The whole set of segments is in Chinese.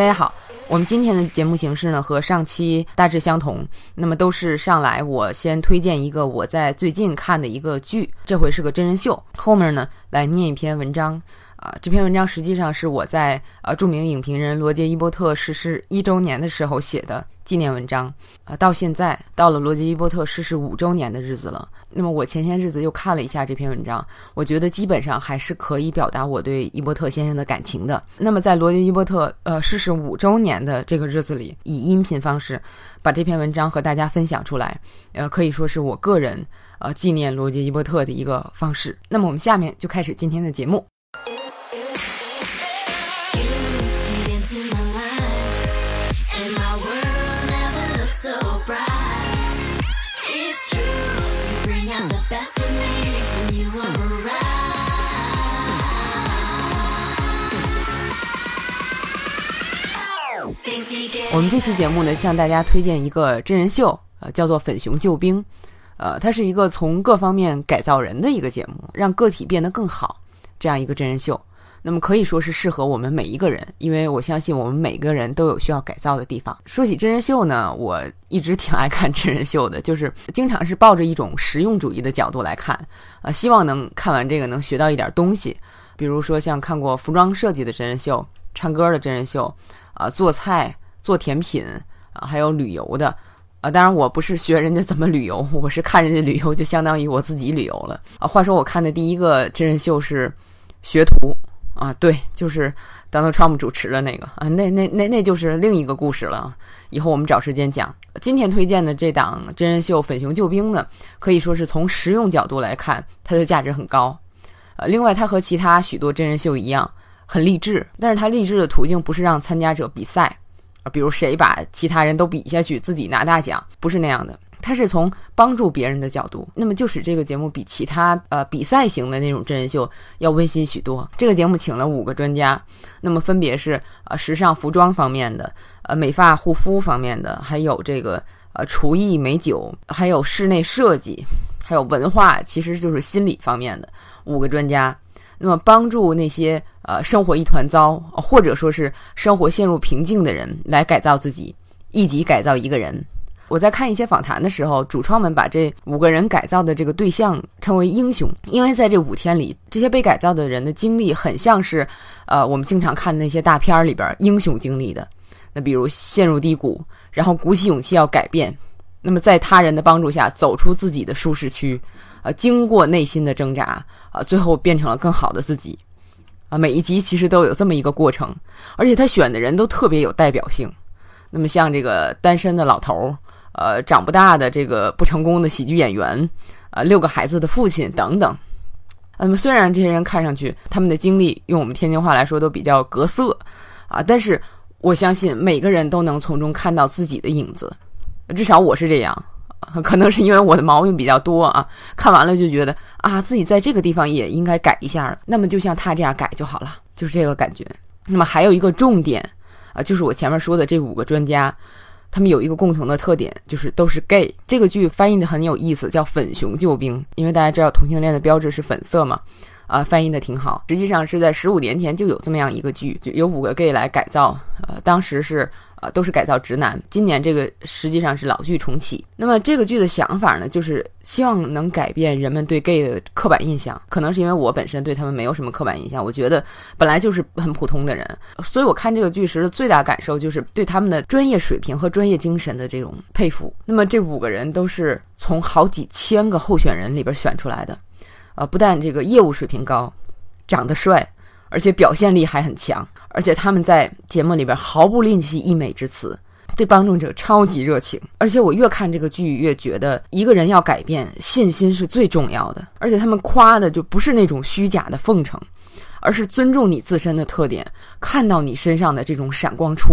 大家好，我们今天的节目形式呢和上期大致相同，那么都是上来我先推荐一个我在最近看的一个剧，这回是个真人秀，后面呢来念一篇文章。啊，这篇文章实际上是我在呃著名影评人罗杰·伊波特逝世一周年的时候写的纪念文章。啊，到现在到了罗杰·伊波特逝世五周年的日子了。那么我前些日子又看了一下这篇文章，我觉得基本上还是可以表达我对伊波特先生的感情的。那么在罗杰·伊波特呃逝世五周年的这个日子里，以音频方式把这篇文章和大家分享出来，呃，可以说是我个人呃纪念罗杰·伊波特的一个方式。那么我们下面就开始今天的节目。我们这期节目呢，向大家推荐一个真人秀，呃，叫做《粉熊救兵》，呃，它是一个从各方面改造人的一个节目，让个体变得更好，这样一个真人秀。那么可以说是适合我们每一个人，因为我相信我们每个人都有需要改造的地方。说起真人秀呢，我一直挺爱看真人秀的，就是经常是抱着一种实用主义的角度来看，啊，希望能看完这个能学到一点东西。比如说像看过服装设计的真人秀、唱歌的真人秀，啊，做菜。做甜品啊，还有旅游的，啊，当然我不是学人家怎么旅游，我是看人家旅游，就相当于我自己旅游了啊。话说我看的第一个真人秀是学徒啊，对，就是 Donald Trump 主持的那个啊，那那那那就是另一个故事了。以后我们找时间讲。今天推荐的这档真人秀《粉熊救兵》呢，可以说是从实用角度来看，它的价值很高。呃，另外它和其他许多真人秀一样，很励志，但是它励志的途径不是让参加者比赛。啊，比如谁把其他人都比下去，自己拿大奖，不是那样的。他是从帮助别人的角度，那么就使这个节目比其他呃比赛型的那种真人秀要温馨许多。这个节目请了五个专家，那么分别是呃时尚服装方面的，呃美发护肤方面的，还有这个呃厨艺美酒，还有室内设计，还有文化，其实就是心理方面的五个专家。那么，帮助那些呃生活一团糟，或者说是生活陷入瓶颈的人来改造自己，一级改造一个人。我在看一些访谈的时候，主创们把这五个人改造的这个对象称为英雄，因为在这五天里，这些被改造的人的经历很像是，呃，我们经常看那些大片里边英雄经历的。那比如陷入低谷，然后鼓起勇气要改变，那么在他人的帮助下走出自己的舒适区。啊，经过内心的挣扎，啊，最后变成了更好的自己，啊，每一集其实都有这么一个过程，而且他选的人都特别有代表性。那么像这个单身的老头儿，呃，长不大的这个不成功的喜剧演员，啊，六个孩子的父亲等等。那么虽然这些人看上去他们的经历，用我们天津话来说都比较格色，啊，但是我相信每个人都能从中看到自己的影子，至少我是这样。可能是因为我的毛病比较多啊，看完了就觉得啊，自己在这个地方也应该改一下。那么就像他这样改就好了，就是这个感觉。那么还有一个重点啊，就是我前面说的这五个专家，他们有一个共同的特点，就是都是 gay。这个剧翻译的很有意思，叫《粉熊救兵》，因为大家知道同性恋的标志是粉色嘛，啊，翻译的挺好。实际上是在十五年前就有这么样一个剧，就有五个 gay 来改造，呃，当时是。啊，都是改造直男。今年这个实际上是老剧重启。那么这个剧的想法呢，就是希望能改变人们对 gay 的刻板印象。可能是因为我本身对他们没有什么刻板印象，我觉得本来就是很普通的人，所以我看这个剧时的最大感受就是对他们的专业水平和专业精神的这种佩服。那么这五个人都是从好几千个候选人里边选出来的，呃，不但这个业务水平高，长得帅，而且表现力还很强。而且他们在节目里边毫不吝惜溢美之词，对帮助者超级热情。而且我越看这个剧，越觉得一个人要改变，信心是最重要的。而且他们夸的就不是那种虚假的奉承，而是尊重你自身的特点，看到你身上的这种闪光处，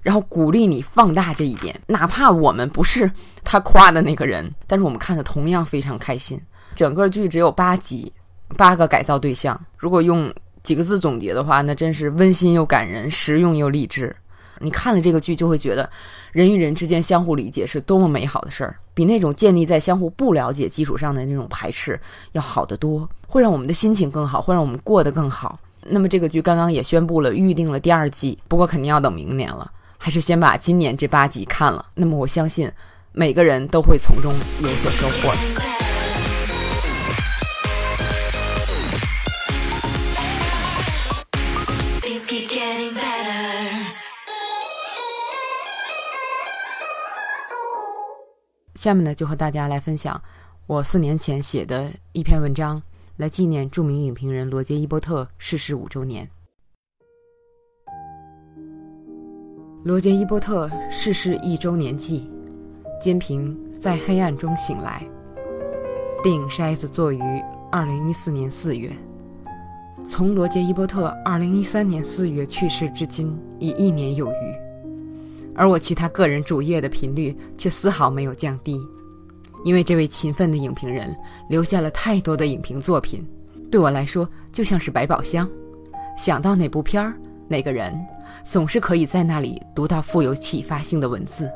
然后鼓励你放大这一点。哪怕我们不是他夸的那个人，但是我们看的同样非常开心。整个剧只有八集，八个改造对象。如果用几个字总结的话，那真是温馨又感人，实用又励志。你看了这个剧，就会觉得人与人之间相互理解是多么美好的事儿，比那种建立在相互不了解基础上的那种排斥要好得多，会让我们的心情更好，会让我们过得更好。那么这个剧刚刚也宣布了预定了第二季，不过肯定要等明年了。还是先把今年这八集看了，那么我相信每个人都会从中有所收获。下面呢，就和大家来分享我四年前写的一篇文章，来纪念著名影评人罗杰·伊伯特逝世五周年。罗杰·伊伯特逝世一周年记，监评在黑暗中醒来。电影筛子作于二零一四年四月。从罗杰·伊伯特二零一三年四月去世至今已一年有余，而我去他个人主页的频率却丝毫没有降低，因为这位勤奋的影评人留下了太多的影评作品，对我来说就像是百宝箱。想到哪部片儿？哪个人总是可以在那里读到富有启发性的文字？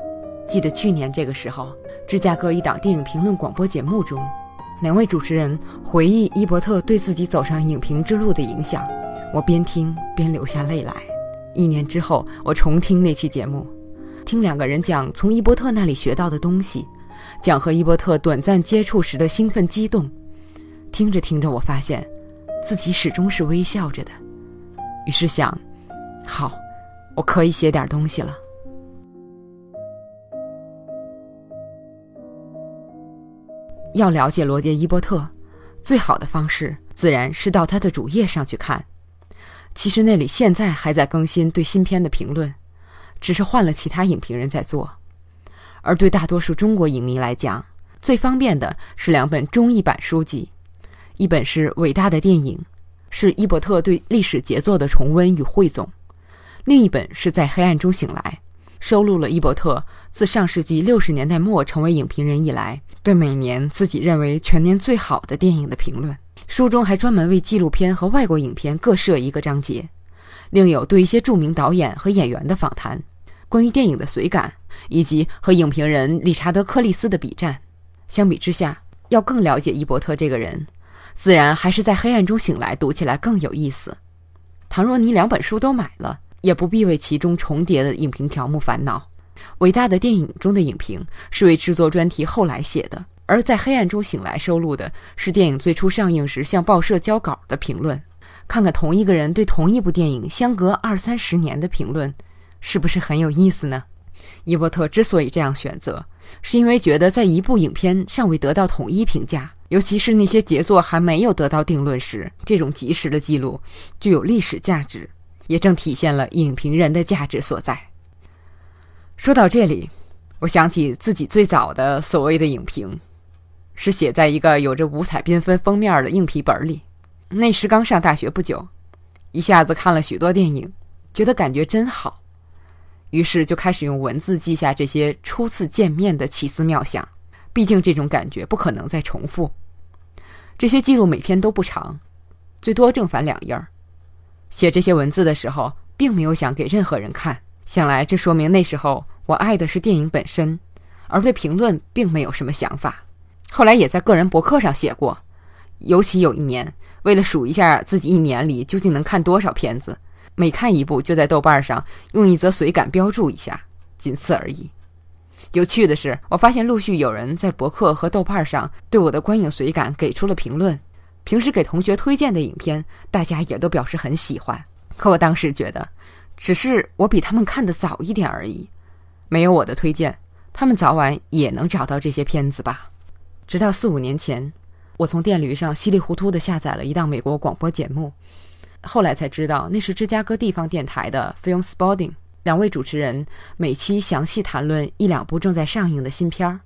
记得去年这个时候，芝加哥一档电影评论广播节目中，两位主持人回忆伊伯特对自己走上影评之路的影响，我边听边流下泪来。一年之后，我重听那期节目，听两个人讲从伊伯特那里学到的东西，讲和伊伯特短暂接触时的兴奋激动。听着听着，我发现自己始终是微笑着的，于是想。好，我可以写点东西了。要了解罗杰·伊伯特，最好的方式自然是到他的主页上去看。其实那里现在还在更新对新片的评论，只是换了其他影评人在做。而对大多数中国影迷来讲，最方便的是两本中译版书籍，一本是《伟大的电影》，是伊伯特对历史杰作的重温与汇总。另一本是在黑暗中醒来，收录了伊伯特自上世纪六十年代末成为影评人以来对每年自己认为全年最好的电影的评论。书中还专门为纪录片和外国影片各设一个章节，另有对一些著名导演和演员的访谈，关于电影的随感，以及和影评人理查德·克利斯的比战。相比之下，要更了解伊伯特这个人，自然还是在黑暗中醒来读起来更有意思。倘若你两本书都买了，也不必为其中重叠的影评条目烦恼。伟大的电影中的影评是为制作专题后来写的，而在黑暗中醒来收录的是电影最初上映时向报社交稿的评论。看看同一个人对同一部电影相隔二三十年的评论，是不是很有意思呢？伊伯特之所以这样选择，是因为觉得在一部影片尚未得到统一评价，尤其是那些杰作还没有得到定论时，这种及时的记录具有历史价值。也正体现了影评人的价值所在。说到这里，我想起自己最早的所谓的影评，是写在一个有着五彩缤纷封面的硬皮本里。那时刚上大学不久，一下子看了许多电影，觉得感觉真好，于是就开始用文字记下这些初次见面的奇思妙想。毕竟这种感觉不可能再重复。这些记录每篇都不长，最多正反两页儿。写这些文字的时候，并没有想给任何人看。想来这说明那时候我爱的是电影本身，而对评论并没有什么想法。后来也在个人博客上写过，尤其有一年，为了数一下自己一年里究竟能看多少片子，每看一部就在豆瓣上用一则随感标注一下，仅此而已。有趣的是，我发现陆续有人在博客和豆瓣上对我的观影随感给出了评论。平时给同学推荐的影片，大家也都表示很喜欢。可我当时觉得，只是我比他们看的早一点而已。没有我的推荐，他们早晚也能找到这些片子吧。直到四五年前，我从电驴上稀里糊涂地下载了一档美国广播节目，后来才知道那是芝加哥地方电台的 Film Spotting。两位主持人每期详细谈论一两部正在上映的新片儿，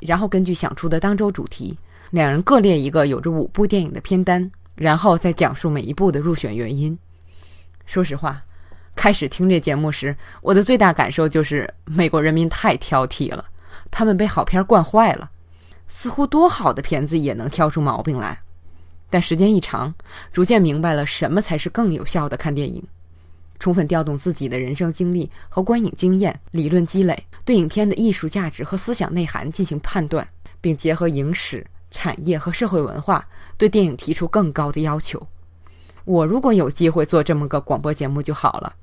然后根据想出的当周主题。两人各列一个有着五部电影的片单，然后再讲述每一部的入选原因。说实话，开始听这节目时，我的最大感受就是美国人民太挑剔了，他们被好片惯坏了，似乎多好的片子也能挑出毛病来。但时间一长，逐渐明白了什么才是更有效的看电影：充分调动自己的人生经历和观影经验、理论积累，对影片的艺术价值和思想内涵进行判断，并结合影史。产业和社会文化对电影提出更高的要求。我如果有机会做这么个广播节目就好了。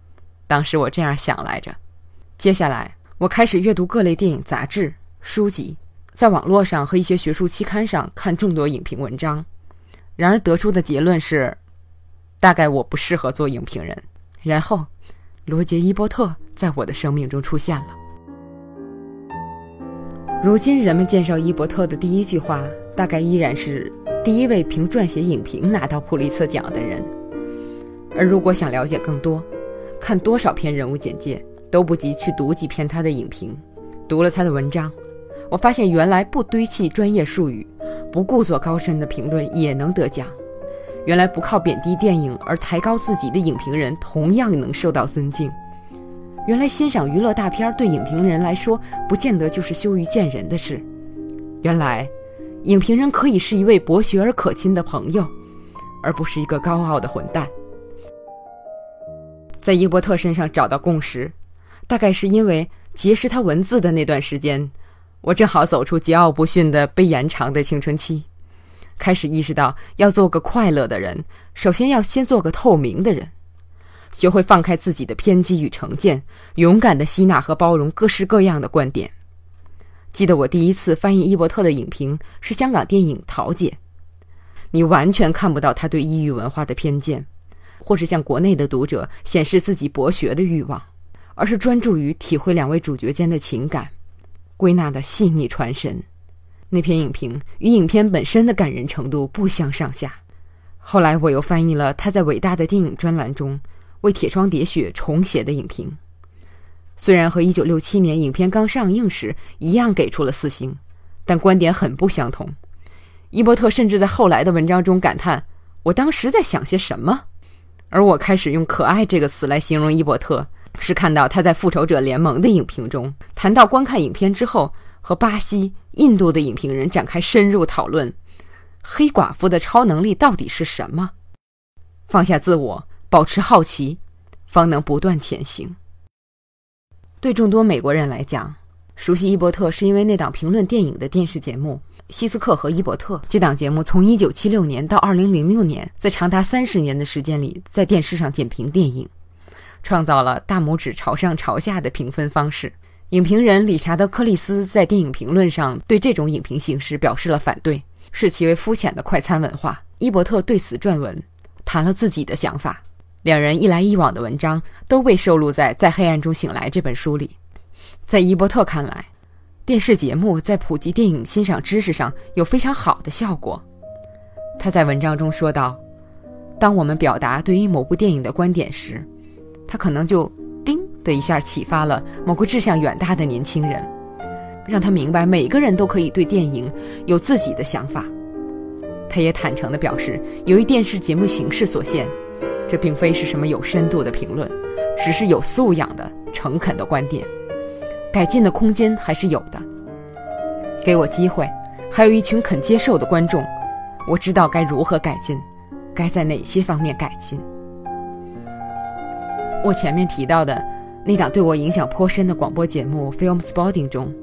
当时我这样想来着。接下来，我开始阅读各类电影杂志、书籍，在网络上和一些学术期刊上看众多影评文章。然而得出的结论是，大概我不适合做影评人。然后，罗杰·伊伯特在我的生命中出现了。如今，人们介绍伊伯特的第一句话，大概依然是第一位凭撰写影评拿到普利策奖的人。而如果想了解更多，看多少篇人物简介都不及去读几篇他的影评。读了他的文章，我发现原来不堆砌专业术语、不故作高深的评论也能得奖。原来不靠贬低电影而抬高自己的影评人同样能受到尊敬。原来欣赏娱乐大片对影评人来说不见得就是羞于见人的事。原来，影评人可以是一位博学而可亲的朋友，而不是一个高傲的混蛋。在伊伯特身上找到共识，大概是因为结识他文字的那段时间，我正好走出桀骜不驯的被延长的青春期，开始意识到要做个快乐的人，首先要先做个透明的人，学会放开自己的偏激与成见，勇敢的吸纳和包容各式各样的观点。记得我第一次翻译伊伯特的影评是香港电影《桃姐》，你完全看不到他对异域文化的偏见。或是向国内的读者显示自己博学的欲望，而是专注于体会两位主角间的情感，归纳的细腻传神。那篇影评与影片本身的感人程度不相上下。后来我又翻译了他在伟大的电影专栏中为《铁窗喋血》重写的影评，虽然和1967年影片刚上映时一样给出了四星，但观点很不相同。伊伯特甚至在后来的文章中感叹：“我当时在想些什么？”而我开始用“可爱”这个词来形容伊伯特，是看到他在《复仇者联盟》的影评中谈到观看影片之后，和巴西、印度的影评人展开深入讨论：黑寡妇的超能力到底是什么？放下自我，保持好奇，方能不断前行。对众多美国人来讲，熟悉伊伯特是因为那档评论电影的电视节目。希斯克和伊伯特这档节目从1976年到2006年，在长达三十年的时间里，在电视上剪评电影，创造了大拇指朝上朝下的评分方式。影评人理查德·克利斯在电影评论上对这种影评形式表示了反对，视其为肤浅的快餐文化。伊伯特对此撰文，谈了自己的想法。两人一来一往的文章都被收录在《在黑暗中醒来》这本书里。在伊伯特看来，电视节目在普及电影欣赏知识上有非常好的效果。他在文章中说道：“当我们表达对于某部电影的观点时，他可能就叮的一下启发了某个志向远大的年轻人，让他明白每个人都可以对电影有自己的想法。”他也坦诚地表示，由于电视节目形式所限，这并非是什么有深度的评论，只是有素养的、诚恳的观点。改进的空间还是有的。给我机会，还有一群肯接受的观众，我知道该如何改进，该在哪些方面改进。我前面提到的那档对我影响颇深的广播节目《Film Spotting》中，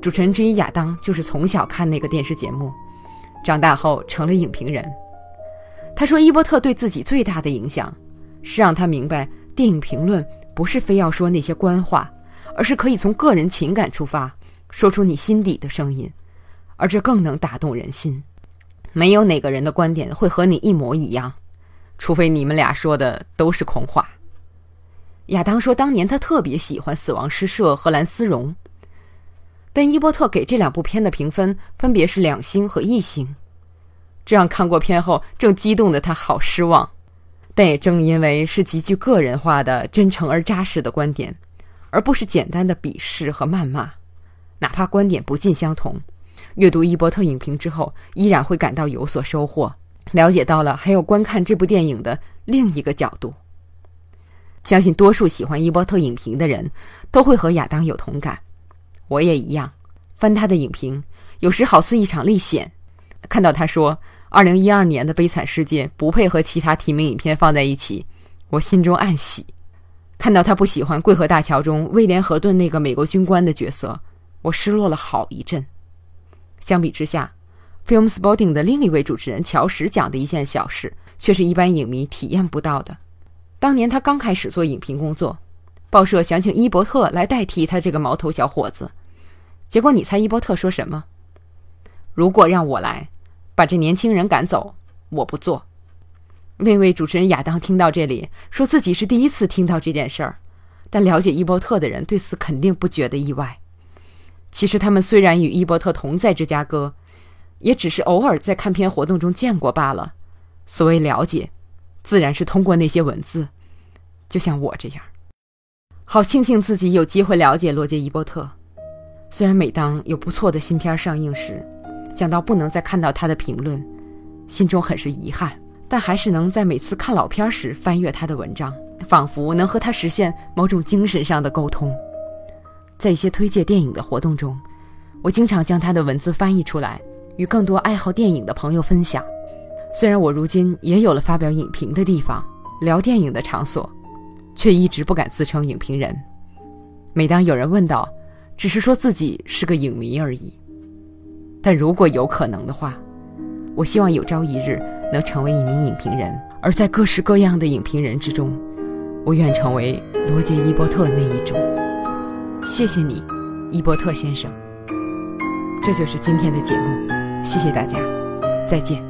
主持人之一亚当就是从小看那个电视节目，长大后成了影评人。他说，伊伯特对自己最大的影响，是让他明白电影评论不是非要说那些官话。而是可以从个人情感出发，说出你心底的声音，而这更能打动人心。没有哪个人的观点会和你一模一样，除非你们俩说的都是空话。亚当说，当年他特别喜欢《死亡诗社》和《蓝丝绒》，但伊伯特给这两部片的评分分别是两星和一星，这让看过片后正激动的他好失望。但也正因为是极具个人化的、真诚而扎实的观点。而不是简单的鄙视和谩骂，哪怕观点不尽相同，阅读伊伯特影评之后，依然会感到有所收获，了解到了还有观看这部电影的另一个角度。相信多数喜欢伊伯特影评的人都会和亚当有同感，我也一样。翻他的影评，有时好似一场历险。看到他说二零一二年的《悲惨世界》不配和其他提名影片放在一起，我心中暗喜。看到他不喜欢《桂河大桥》中威廉·河顿那个美国军官的角色，我失落了好一阵。相比之下，《Film Spotting》的另一位主持人乔什讲的一件小事，却是一般影迷体验不到的。当年他刚开始做影评工作，报社想请伊伯特来代替他这个毛头小伙子，结果你猜伊伯特说什么？如果让我来，把这年轻人赶走，我不做。那位主持人亚当听到这里，说自己是第一次听到这件事儿，但了解伊伯特的人对此肯定不觉得意外。其实他们虽然与伊伯特同在芝加哥，也只是偶尔在看片活动中见过罢了。所谓了解，自然是通过那些文字，就像我这样。好庆幸自己有机会了解罗杰·伊伯特。虽然每当有不错的新片上映时，讲到不能再看到他的评论，心中很是遗憾，但还是能在每次看老片时翻阅他的文章，仿佛能和他实现某种精神上的沟通。在一些推介电影的活动中，我经常将他的文字翻译出来，与更多爱好电影的朋友分享。虽然我如今也有了发表影评的地方，聊电影的场所，却一直不敢自称影评人。每当有人问到，只是说自己是个影迷而已。但如果有可能的话，我希望有朝一日能成为一名影评人，而在各式各样的影评人之中，我愿成为罗杰·伊伯特那一种。谢谢你，伊伯特先生。这就是今天的节目，谢谢大家，再见。